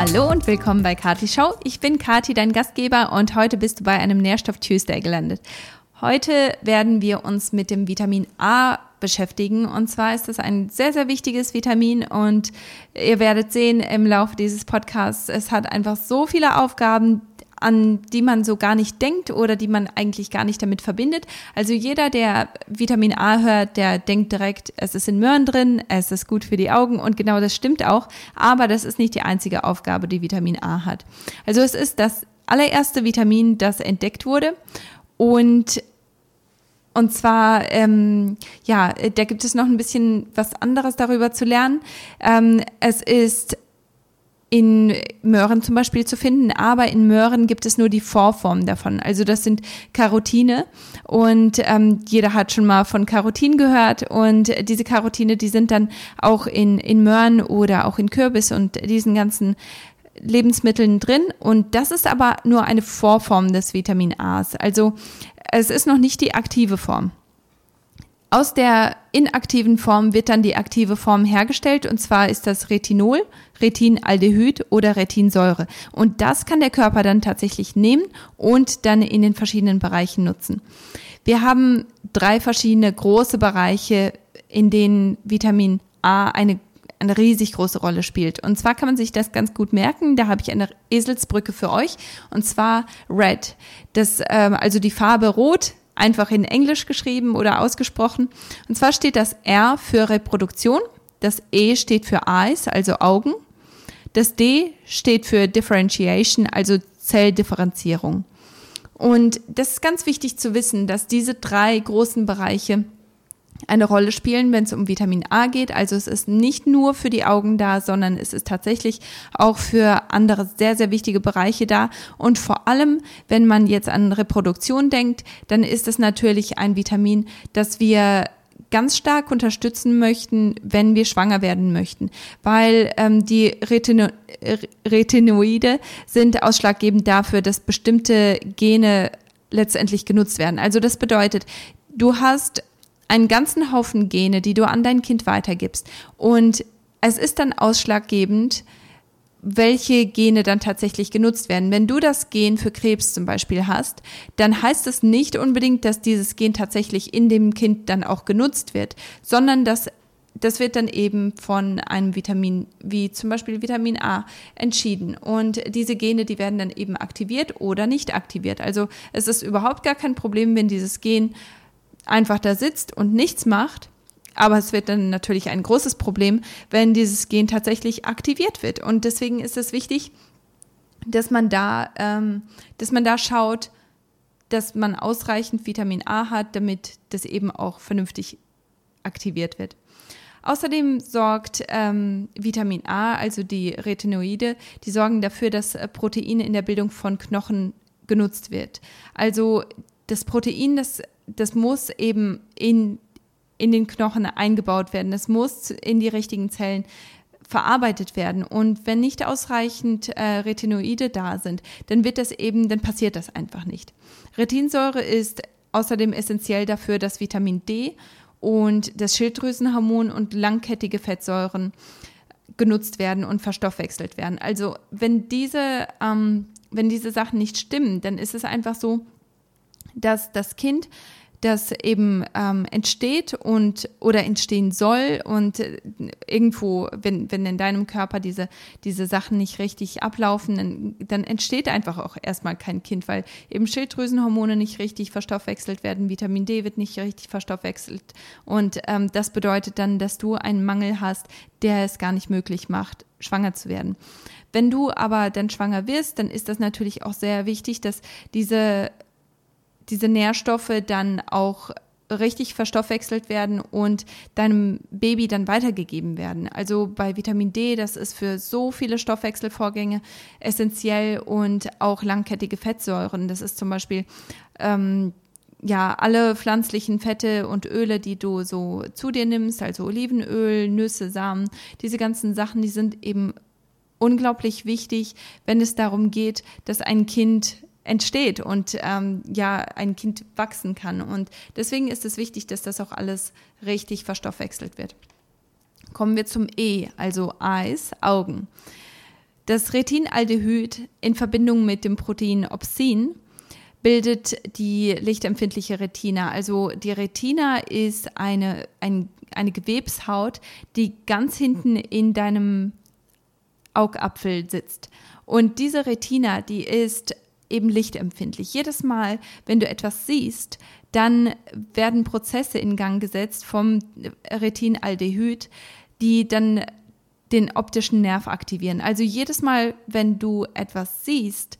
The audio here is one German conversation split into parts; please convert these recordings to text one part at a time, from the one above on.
Hallo und willkommen bei Kati Show. Ich bin Kati, dein Gastgeber und heute bist du bei einem Nährstoff Tuesday gelandet. Heute werden wir uns mit dem Vitamin A beschäftigen und zwar ist das ein sehr, sehr wichtiges Vitamin und ihr werdet sehen im Laufe dieses Podcasts, es hat einfach so viele Aufgaben, an die man so gar nicht denkt oder die man eigentlich gar nicht damit verbindet. Also jeder, der Vitamin A hört, der denkt direkt, es ist in Möhren drin, es ist gut für die Augen und genau das stimmt auch. Aber das ist nicht die einzige Aufgabe, die Vitamin A hat. Also es ist das allererste Vitamin, das entdeckt wurde und und zwar, ähm, ja, da gibt es noch ein bisschen was anderes darüber zu lernen. Ähm, es ist in Möhren zum Beispiel zu finden, aber in Möhren gibt es nur die Vorform davon. Also das sind Karotine und ähm, jeder hat schon mal von Karotin gehört und diese Karotine, die sind dann auch in, in Möhren oder auch in Kürbis und diesen ganzen Lebensmitteln drin und das ist aber nur eine Vorform des Vitamin A's. Also es ist noch nicht die aktive Form. Aus der inaktiven Form wird dann die aktive Form hergestellt und zwar ist das Retinol, Retinaldehyd oder Retinsäure. Und das kann der Körper dann tatsächlich nehmen und dann in den verschiedenen Bereichen nutzen. Wir haben drei verschiedene große Bereiche, in denen Vitamin A eine eine riesig große Rolle spielt. Und zwar kann man sich das ganz gut merken. Da habe ich eine Eselsbrücke für euch. Und zwar Red. Das, ähm, also die Farbe Rot einfach in Englisch geschrieben oder ausgesprochen. Und zwar steht das R für Reproduktion, das E steht für Eyes, also Augen, das D steht für Differentiation, also Zelldifferenzierung. Und das ist ganz wichtig zu wissen, dass diese drei großen Bereiche eine Rolle spielen, wenn es um Vitamin A geht. Also es ist nicht nur für die Augen da, sondern es ist tatsächlich auch für andere sehr, sehr wichtige Bereiche da. Und vor allem, wenn man jetzt an Reproduktion denkt, dann ist es natürlich ein Vitamin, das wir ganz stark unterstützen möchten, wenn wir schwanger werden möchten, weil ähm, die Retino Retinoide sind ausschlaggebend dafür, dass bestimmte Gene letztendlich genutzt werden. Also das bedeutet, du hast einen ganzen Haufen Gene, die du an dein Kind weitergibst. Und es ist dann ausschlaggebend, welche Gene dann tatsächlich genutzt werden. Wenn du das Gen für Krebs zum Beispiel hast, dann heißt es nicht unbedingt, dass dieses Gen tatsächlich in dem Kind dann auch genutzt wird, sondern dass das wird dann eben von einem Vitamin wie zum Beispiel Vitamin A entschieden. Und diese Gene, die werden dann eben aktiviert oder nicht aktiviert. Also es ist überhaupt gar kein Problem, wenn dieses Gen einfach da sitzt und nichts macht. Aber es wird dann natürlich ein großes Problem, wenn dieses Gen tatsächlich aktiviert wird. Und deswegen ist es wichtig, dass man da, ähm, dass man da schaut, dass man ausreichend Vitamin A hat, damit das eben auch vernünftig aktiviert wird. Außerdem sorgt ähm, Vitamin A, also die Retinoide, die sorgen dafür, dass äh, Proteine in der Bildung von Knochen genutzt wird. Also das Protein, das das muss eben in, in den Knochen eingebaut werden. Das muss in die richtigen Zellen verarbeitet werden. Und wenn nicht ausreichend äh, Retinoide da sind, dann wird das eben, dann passiert das einfach nicht. Retinsäure ist außerdem essentiell dafür, dass Vitamin D und das Schilddrüsenhormon und langkettige Fettsäuren genutzt werden und verstoffwechselt werden. Also wenn diese, ähm, wenn diese Sachen nicht stimmen, dann ist es einfach so, dass das Kind das eben ähm, entsteht und oder entstehen soll und äh, irgendwo, wenn, wenn in deinem Körper diese, diese Sachen nicht richtig ablaufen, dann, dann entsteht einfach auch erstmal kein Kind, weil eben Schilddrüsenhormone nicht richtig verstoffwechselt werden, Vitamin D wird nicht richtig verstoffwechselt und ähm, das bedeutet dann, dass du einen Mangel hast, der es gar nicht möglich macht, schwanger zu werden. Wenn du aber dann schwanger wirst, dann ist das natürlich auch sehr wichtig, dass diese diese Nährstoffe dann auch richtig verstoffwechselt werden und deinem Baby dann weitergegeben werden. Also bei Vitamin D, das ist für so viele Stoffwechselvorgänge essentiell und auch langkettige Fettsäuren. Das ist zum Beispiel ähm, ja alle pflanzlichen Fette und Öle, die du so zu dir nimmst, also Olivenöl, Nüsse, Samen, diese ganzen Sachen, die sind eben unglaublich wichtig, wenn es darum geht, dass ein Kind entsteht und ähm, ja ein Kind wachsen kann. Und deswegen ist es wichtig, dass das auch alles richtig verstoffwechselt wird. Kommen wir zum E, also Eyes, Augen. Das Retinaldehyd in Verbindung mit dem Protein Opsin bildet die lichtempfindliche Retina. Also die Retina ist eine, ein, eine Gewebshaut, die ganz hinten in deinem Augapfel sitzt. Und diese Retina, die ist eben lichtempfindlich. Jedes Mal, wenn du etwas siehst, dann werden Prozesse in Gang gesetzt vom Retinaldehyd, die dann den optischen Nerv aktivieren. Also jedes Mal, wenn du etwas siehst,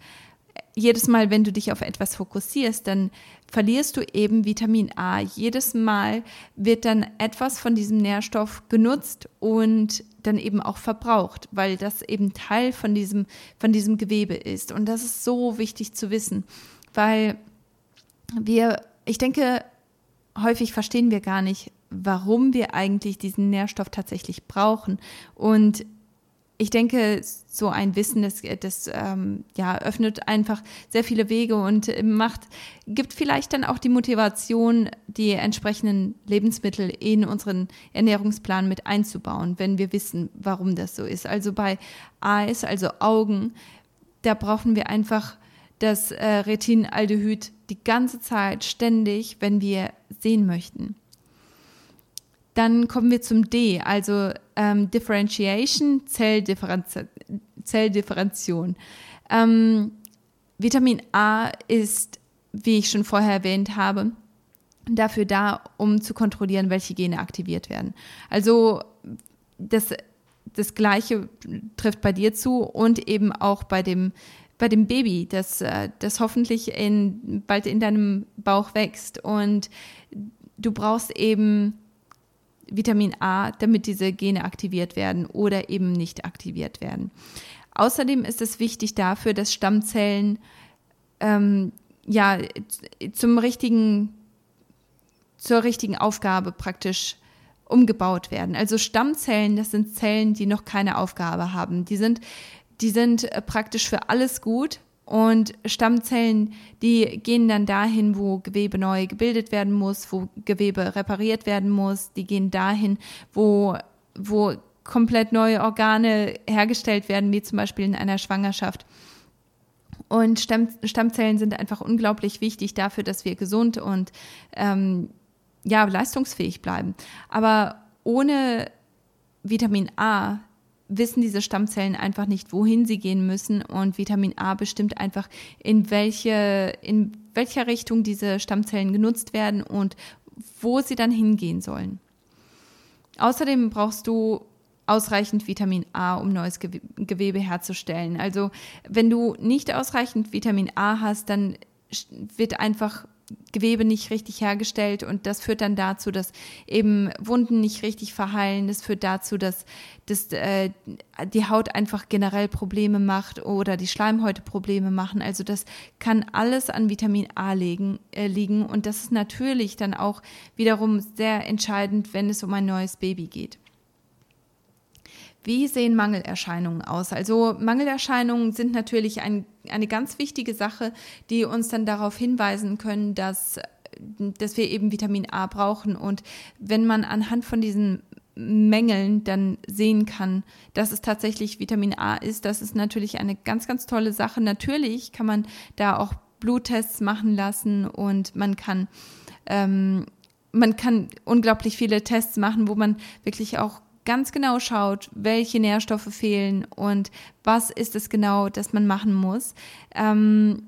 jedes Mal, wenn du dich auf etwas fokussierst, dann verlierst du eben Vitamin A. Jedes Mal wird dann etwas von diesem Nährstoff genutzt und dann eben auch verbraucht, weil das eben Teil von diesem, von diesem Gewebe ist. Und das ist so wichtig zu wissen, weil wir, ich denke, häufig verstehen wir gar nicht, warum wir eigentlich diesen Nährstoff tatsächlich brauchen. Und ich denke, so ein Wissen, das, das ähm, ja, öffnet einfach sehr viele Wege und macht, gibt vielleicht dann auch die Motivation, die entsprechenden Lebensmittel in unseren Ernährungsplan mit einzubauen, wenn wir wissen, warum das so ist. Also bei Eyes, also Augen, da brauchen wir einfach das äh, Retinaldehyd die ganze Zeit, ständig, wenn wir sehen möchten. Dann kommen wir zum D, also ähm, Differentiation, Zelldifferenz Zelldifferenziation. Ähm, Vitamin A ist, wie ich schon vorher erwähnt habe, dafür da, um zu kontrollieren, welche Gene aktiviert werden. Also das, das Gleiche trifft bei dir zu und eben auch bei dem, bei dem Baby, das, äh, das hoffentlich in, bald in deinem Bauch wächst. Und du brauchst eben Vitamin A, damit diese Gene aktiviert werden oder eben nicht aktiviert werden. Außerdem ist es wichtig dafür, dass Stammzellen ähm, ja zum richtigen, zur richtigen Aufgabe praktisch umgebaut werden. Also Stammzellen, das sind Zellen, die noch keine Aufgabe haben. Die sind, die sind äh, praktisch für alles gut, und Stammzellen, die gehen dann dahin, wo Gewebe neu gebildet werden muss, wo Gewebe repariert werden muss. Die gehen dahin, wo, wo komplett neue Organe hergestellt werden, wie zum Beispiel in einer Schwangerschaft. Und Stamm, Stammzellen sind einfach unglaublich wichtig dafür, dass wir gesund und ähm, ja, leistungsfähig bleiben. Aber ohne Vitamin A wissen diese Stammzellen einfach nicht, wohin sie gehen müssen und Vitamin A bestimmt einfach, in welche, in welcher Richtung diese Stammzellen genutzt werden und wo sie dann hingehen sollen. Außerdem brauchst du ausreichend Vitamin A, um neues Gewebe herzustellen. Also wenn du nicht ausreichend Vitamin A hast, dann wird einfach Gewebe nicht richtig hergestellt und das führt dann dazu, dass eben Wunden nicht richtig verheilen. Das führt dazu, dass, dass äh, die Haut einfach generell Probleme macht oder die Schleimhäute Probleme machen. Also das kann alles an Vitamin A liegen, äh, liegen und das ist natürlich dann auch wiederum sehr entscheidend, wenn es um ein neues Baby geht. Wie sehen Mangelerscheinungen aus? Also Mangelerscheinungen sind natürlich ein, eine ganz wichtige Sache, die uns dann darauf hinweisen können, dass, dass wir eben Vitamin A brauchen. Und wenn man anhand von diesen Mängeln dann sehen kann, dass es tatsächlich Vitamin A ist, das ist natürlich eine ganz, ganz tolle Sache. Natürlich kann man da auch Bluttests machen lassen und man kann ähm, man kann unglaublich viele Tests machen, wo man wirklich auch ganz genau schaut, welche Nährstoffe fehlen und was ist es genau, das man machen muss. Ähm,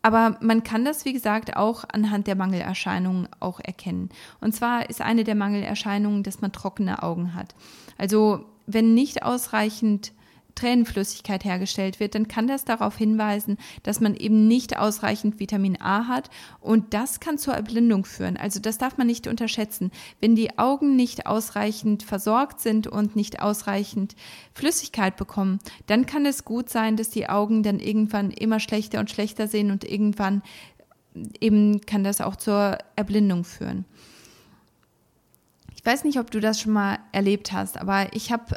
aber man kann das, wie gesagt, auch anhand der Mangelerscheinungen auch erkennen. Und zwar ist eine der Mangelerscheinungen, dass man trockene Augen hat. Also wenn nicht ausreichend Tränenflüssigkeit hergestellt wird, dann kann das darauf hinweisen, dass man eben nicht ausreichend Vitamin A hat und das kann zur Erblindung führen. Also das darf man nicht unterschätzen. Wenn die Augen nicht ausreichend versorgt sind und nicht ausreichend Flüssigkeit bekommen, dann kann es gut sein, dass die Augen dann irgendwann immer schlechter und schlechter sehen und irgendwann eben kann das auch zur Erblindung führen. Ich weiß nicht, ob du das schon mal erlebt hast, aber ich habe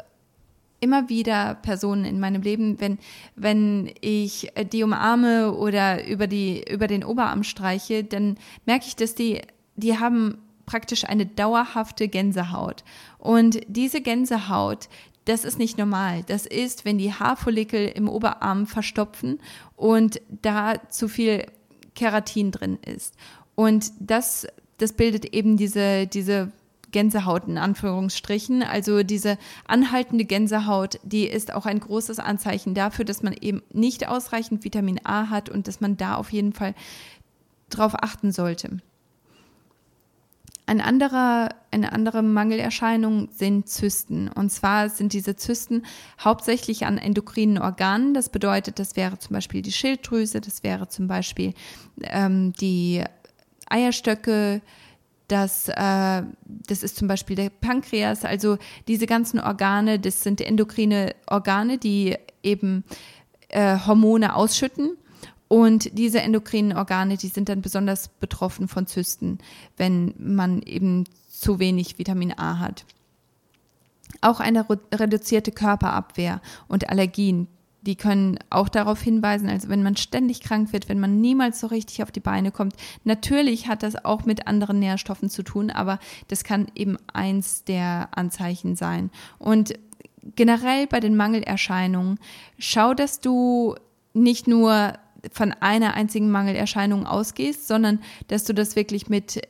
immer wieder Personen in meinem Leben, wenn, wenn ich die umarme oder über, die, über den Oberarm streiche, dann merke ich, dass die, die haben praktisch eine dauerhafte Gänsehaut. Und diese Gänsehaut, das ist nicht normal. Das ist, wenn die Haarfollikel im Oberarm verstopfen und da zu viel Keratin drin ist. Und das, das bildet eben diese, diese Gänsehaut in Anführungsstrichen. Also diese anhaltende Gänsehaut, die ist auch ein großes Anzeichen dafür, dass man eben nicht ausreichend Vitamin A hat und dass man da auf jeden Fall drauf achten sollte. Ein anderer, eine andere Mangelerscheinung sind Zysten. Und zwar sind diese Zysten hauptsächlich an endokrinen Organen. Das bedeutet, das wäre zum Beispiel die Schilddrüse, das wäre zum Beispiel ähm, die Eierstöcke, das, äh, das ist zum Beispiel der Pankreas. Also diese ganzen Organe, das sind endokrine Organe, die eben äh, Hormone ausschütten. Und diese endokrinen Organe, die sind dann besonders betroffen von Zysten, wenn man eben zu wenig Vitamin A hat. Auch eine reduzierte Körperabwehr und Allergien, die können auch darauf hinweisen, also wenn man ständig krank wird, wenn man niemals so richtig auf die Beine kommt. Natürlich hat das auch mit anderen Nährstoffen zu tun, aber das kann eben eins der Anzeichen sein. Und generell bei den Mangelerscheinungen, schau, dass du nicht nur von einer einzigen Mangelerscheinung ausgehst, sondern dass du das wirklich mit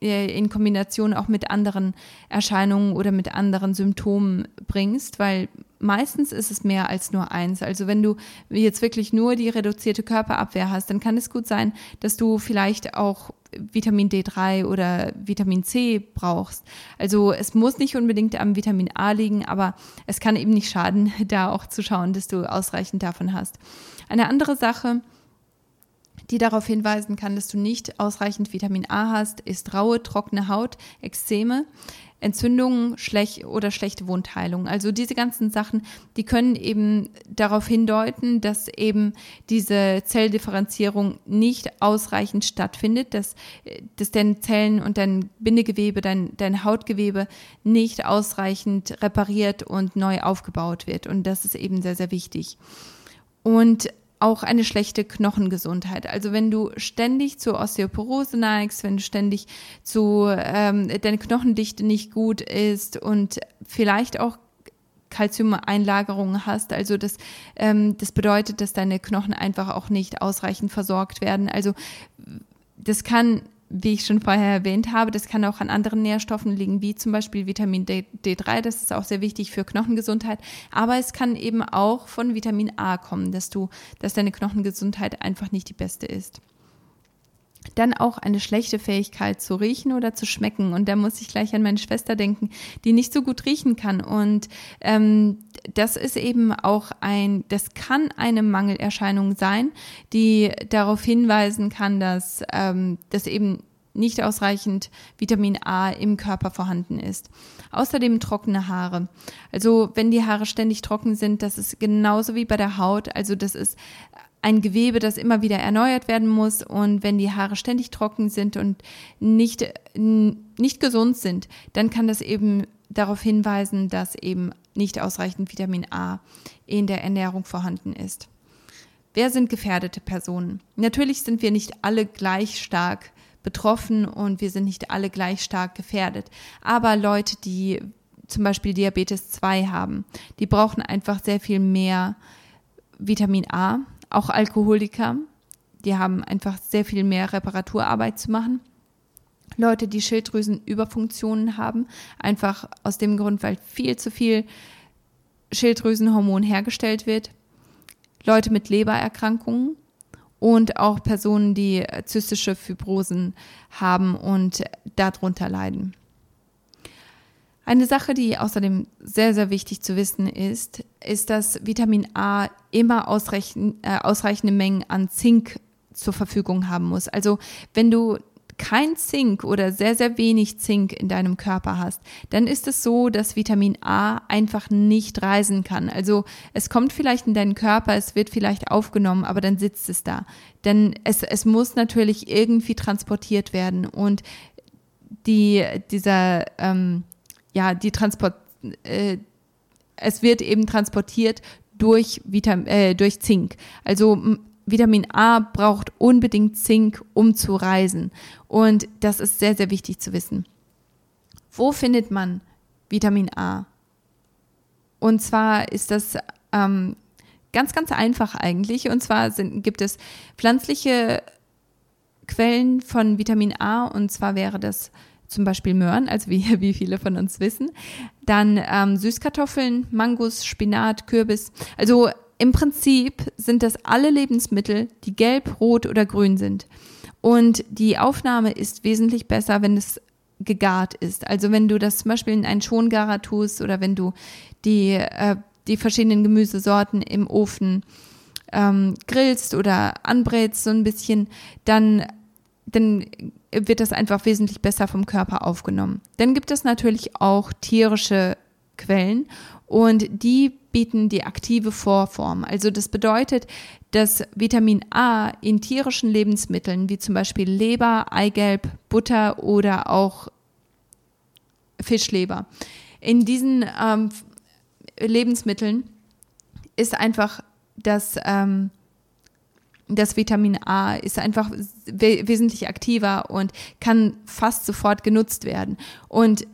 äh, in Kombination auch mit anderen Erscheinungen oder mit anderen Symptomen bringst, weil meistens ist es mehr als nur eins. Also wenn du jetzt wirklich nur die reduzierte Körperabwehr hast, dann kann es gut sein, dass du vielleicht auch Vitamin D3 oder Vitamin C brauchst. Also es muss nicht unbedingt am Vitamin A liegen, aber es kann eben nicht schaden, da auch zu schauen, dass du ausreichend davon hast. Eine andere Sache, die darauf hinweisen kann, dass du nicht ausreichend Vitamin A hast, ist raue, trockene Haut, Ekzeme, Entzündungen schlecht oder schlechte Wundheilung. Also diese ganzen Sachen, die können eben darauf hindeuten, dass eben diese Zelldifferenzierung nicht ausreichend stattfindet, dass, dass deine Zellen und dein Bindegewebe, dein, dein Hautgewebe nicht ausreichend repariert und neu aufgebaut wird. Und das ist eben sehr, sehr wichtig. Und auch eine schlechte Knochengesundheit. Also wenn du ständig zur Osteoporose neigst, wenn du ständig zu ähm, deine Knochendichte nicht gut ist und vielleicht auch Kalziumeinlagerungen hast. Also das, ähm, das bedeutet, dass deine Knochen einfach auch nicht ausreichend versorgt werden. Also das kann wie ich schon vorher erwähnt habe, das kann auch an anderen Nährstoffen liegen, wie zum Beispiel Vitamin D, D3, das ist auch sehr wichtig für Knochengesundheit. Aber es kann eben auch von Vitamin A kommen, dass du, dass deine Knochengesundheit einfach nicht die beste ist. Dann auch eine schlechte Fähigkeit zu riechen oder zu schmecken. Und da muss ich gleich an meine Schwester denken, die nicht so gut riechen kann. Und ähm, das ist eben auch ein, das kann eine Mangelerscheinung sein, die darauf hinweisen kann, dass, ähm, dass eben nicht ausreichend Vitamin A im Körper vorhanden ist. Außerdem trockene Haare. Also wenn die Haare ständig trocken sind, das ist genauso wie bei der Haut. Also das ist ein Gewebe, das immer wieder erneuert werden muss. Und wenn die Haare ständig trocken sind und nicht, nicht gesund sind, dann kann das eben darauf hinweisen, dass eben nicht ausreichend Vitamin A in der Ernährung vorhanden ist. Wer sind gefährdete Personen? Natürlich sind wir nicht alle gleich stark betroffen und wir sind nicht alle gleich stark gefährdet. Aber Leute, die zum Beispiel Diabetes 2 haben, die brauchen einfach sehr viel mehr Vitamin A. Auch Alkoholiker, die haben einfach sehr viel mehr Reparaturarbeit zu machen. Leute, die Schilddrüsenüberfunktionen haben, einfach aus dem Grund, weil viel zu viel Schilddrüsenhormon hergestellt wird. Leute mit Lebererkrankungen und auch Personen, die zystische Fibrosen haben und darunter leiden. Eine Sache, die außerdem sehr, sehr wichtig zu wissen ist, ist, dass Vitamin A immer äh, ausreichende Mengen an Zink zur Verfügung haben muss. Also wenn du kein Zink oder sehr, sehr wenig Zink in deinem Körper hast, dann ist es so, dass Vitamin A einfach nicht reisen kann. Also es kommt vielleicht in deinen Körper, es wird vielleicht aufgenommen, aber dann sitzt es da. Denn es, es muss natürlich irgendwie transportiert werden und die, dieser, ähm, ja, die Transport, äh, es wird eben transportiert durch, Vitam äh, durch Zink. Also Vitamin A braucht unbedingt Zink, um zu reisen. Und das ist sehr, sehr wichtig zu wissen. Wo findet man Vitamin A? Und zwar ist das ähm, ganz, ganz einfach eigentlich. Und zwar sind, gibt es pflanzliche Quellen von Vitamin A und zwar wäre das zum Beispiel Möhren, also wie, wie viele von uns wissen. Dann ähm, Süßkartoffeln, Mangos, Spinat, Kürbis. Also im Prinzip sind das alle Lebensmittel, die gelb, rot oder grün sind. Und die Aufnahme ist wesentlich besser, wenn es gegart ist. Also wenn du das zum Beispiel in einen Schongarer tust oder wenn du die, äh, die verschiedenen Gemüsesorten im Ofen ähm, grillst oder anbrätst so ein bisschen, dann, dann wird das einfach wesentlich besser vom Körper aufgenommen. Dann gibt es natürlich auch tierische Quellen und die bieten die aktive Vorform. Also das bedeutet, dass Vitamin A in tierischen Lebensmitteln wie zum Beispiel Leber, Eigelb, Butter oder auch Fischleber, in diesen ähm, Lebensmitteln ist einfach das, ähm, das Vitamin A ist einfach we wesentlich aktiver und kann fast sofort genutzt werden. Und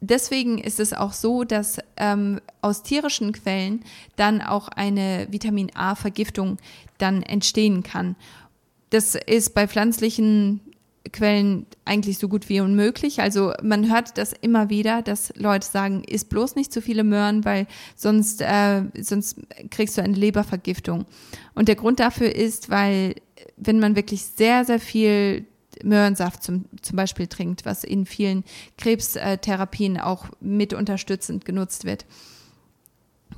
deswegen ist es auch so, dass ähm, aus tierischen Quellen dann auch eine Vitamin A-Vergiftung dann entstehen kann. Das ist bei pflanzlichen Quellen eigentlich so gut wie unmöglich. Also man hört das immer wieder, dass Leute sagen, isst bloß nicht zu viele Möhren, weil sonst, äh, sonst kriegst du eine Lebervergiftung. Und der Grund dafür ist, weil wenn man wirklich sehr, sehr viel Möhrensaft zum, zum Beispiel trinkt, was in vielen Krebstherapien auch mit unterstützend genutzt wird,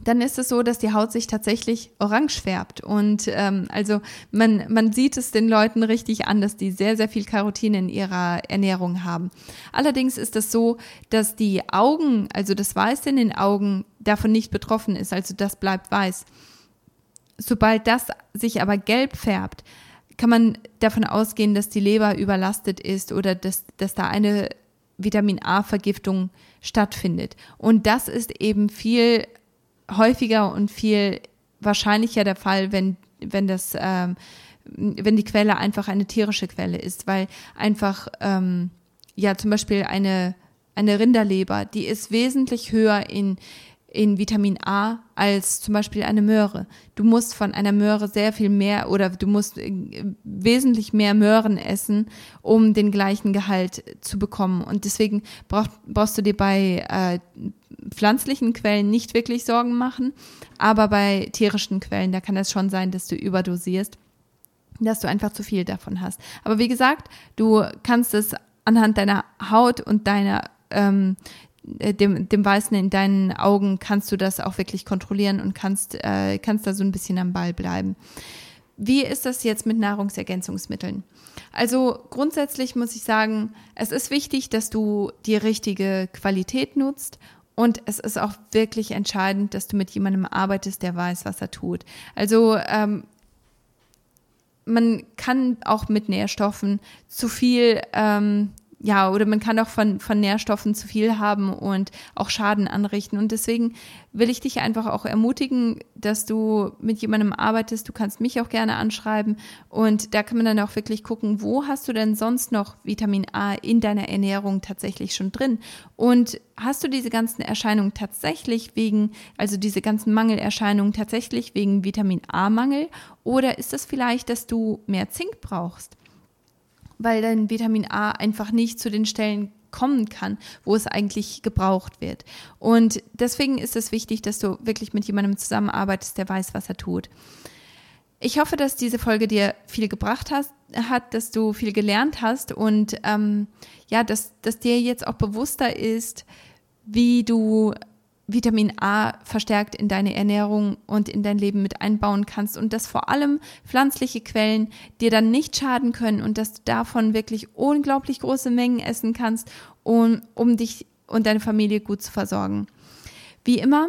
dann ist es so, dass die Haut sich tatsächlich orange färbt. Und ähm, also man, man sieht es den Leuten richtig an, dass die sehr, sehr viel Carotin in ihrer Ernährung haben. Allerdings ist es so, dass die Augen, also das Weiß in den Augen, davon nicht betroffen ist. Also das bleibt weiß. Sobald das sich aber gelb färbt, kann man davon ausgehen, dass die Leber überlastet ist oder dass, dass da eine Vitamin A-Vergiftung stattfindet. Und das ist eben viel häufiger und viel wahrscheinlicher der Fall, wenn, wenn das, ähm, wenn die Quelle einfach eine tierische Quelle ist, weil einfach, ähm, ja, zum Beispiel eine, eine Rinderleber, die ist wesentlich höher in, in Vitamin A als zum Beispiel eine Möhre. Du musst von einer Möhre sehr viel mehr oder du musst äh, wesentlich mehr Möhren essen, um den gleichen Gehalt zu bekommen. Und deswegen brauch, brauchst du dir bei äh, pflanzlichen Quellen nicht wirklich Sorgen machen, aber bei tierischen Quellen, da kann es schon sein, dass du überdosierst, dass du einfach zu viel davon hast. Aber wie gesagt, du kannst es anhand deiner Haut und deiner ähm, äh, dem, dem Weißen in deinen Augen kannst du das auch wirklich kontrollieren und kannst, äh, kannst da so ein bisschen am Ball bleiben. Wie ist das jetzt mit Nahrungsergänzungsmitteln? Also grundsätzlich muss ich sagen, es ist wichtig, dass du die richtige Qualität nutzt und es ist auch wirklich entscheidend, dass du mit jemandem arbeitest, der weiß, was er tut. Also ähm, man kann auch mit Nährstoffen zu viel ähm, ja, oder man kann auch von, von Nährstoffen zu viel haben und auch Schaden anrichten. Und deswegen will ich dich einfach auch ermutigen, dass du mit jemandem arbeitest. Du kannst mich auch gerne anschreiben. Und da kann man dann auch wirklich gucken, wo hast du denn sonst noch Vitamin A in deiner Ernährung tatsächlich schon drin? Und hast du diese ganzen Erscheinungen tatsächlich wegen, also diese ganzen Mangelerscheinungen tatsächlich wegen Vitamin A-Mangel? Oder ist es vielleicht, dass du mehr Zink brauchst? Weil dein Vitamin A einfach nicht zu den Stellen kommen kann, wo es eigentlich gebraucht wird. Und deswegen ist es wichtig, dass du wirklich mit jemandem zusammenarbeitest, der weiß, was er tut. Ich hoffe, dass diese Folge dir viel gebracht hast, hat, dass du viel gelernt hast und ähm, ja, dass, dass dir jetzt auch bewusster ist, wie du Vitamin A verstärkt in deine Ernährung und in dein Leben mit einbauen kannst und dass vor allem pflanzliche Quellen dir dann nicht schaden können und dass du davon wirklich unglaublich große Mengen essen kannst, um, um dich und deine Familie gut zu versorgen. Wie immer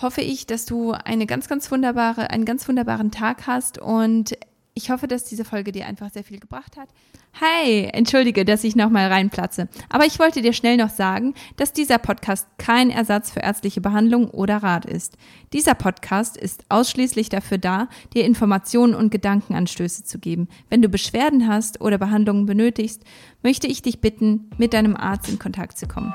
hoffe ich, dass du eine ganz, ganz wunderbare, einen ganz wunderbaren Tag hast und ich hoffe, dass diese Folge dir einfach sehr viel gebracht hat. Hey, entschuldige, dass ich nochmal reinplatze. Aber ich wollte dir schnell noch sagen, dass dieser Podcast kein Ersatz für ärztliche Behandlung oder Rat ist. Dieser Podcast ist ausschließlich dafür da, dir Informationen und Gedankenanstöße zu geben. Wenn du Beschwerden hast oder Behandlungen benötigst, möchte ich dich bitten, mit deinem Arzt in Kontakt zu kommen.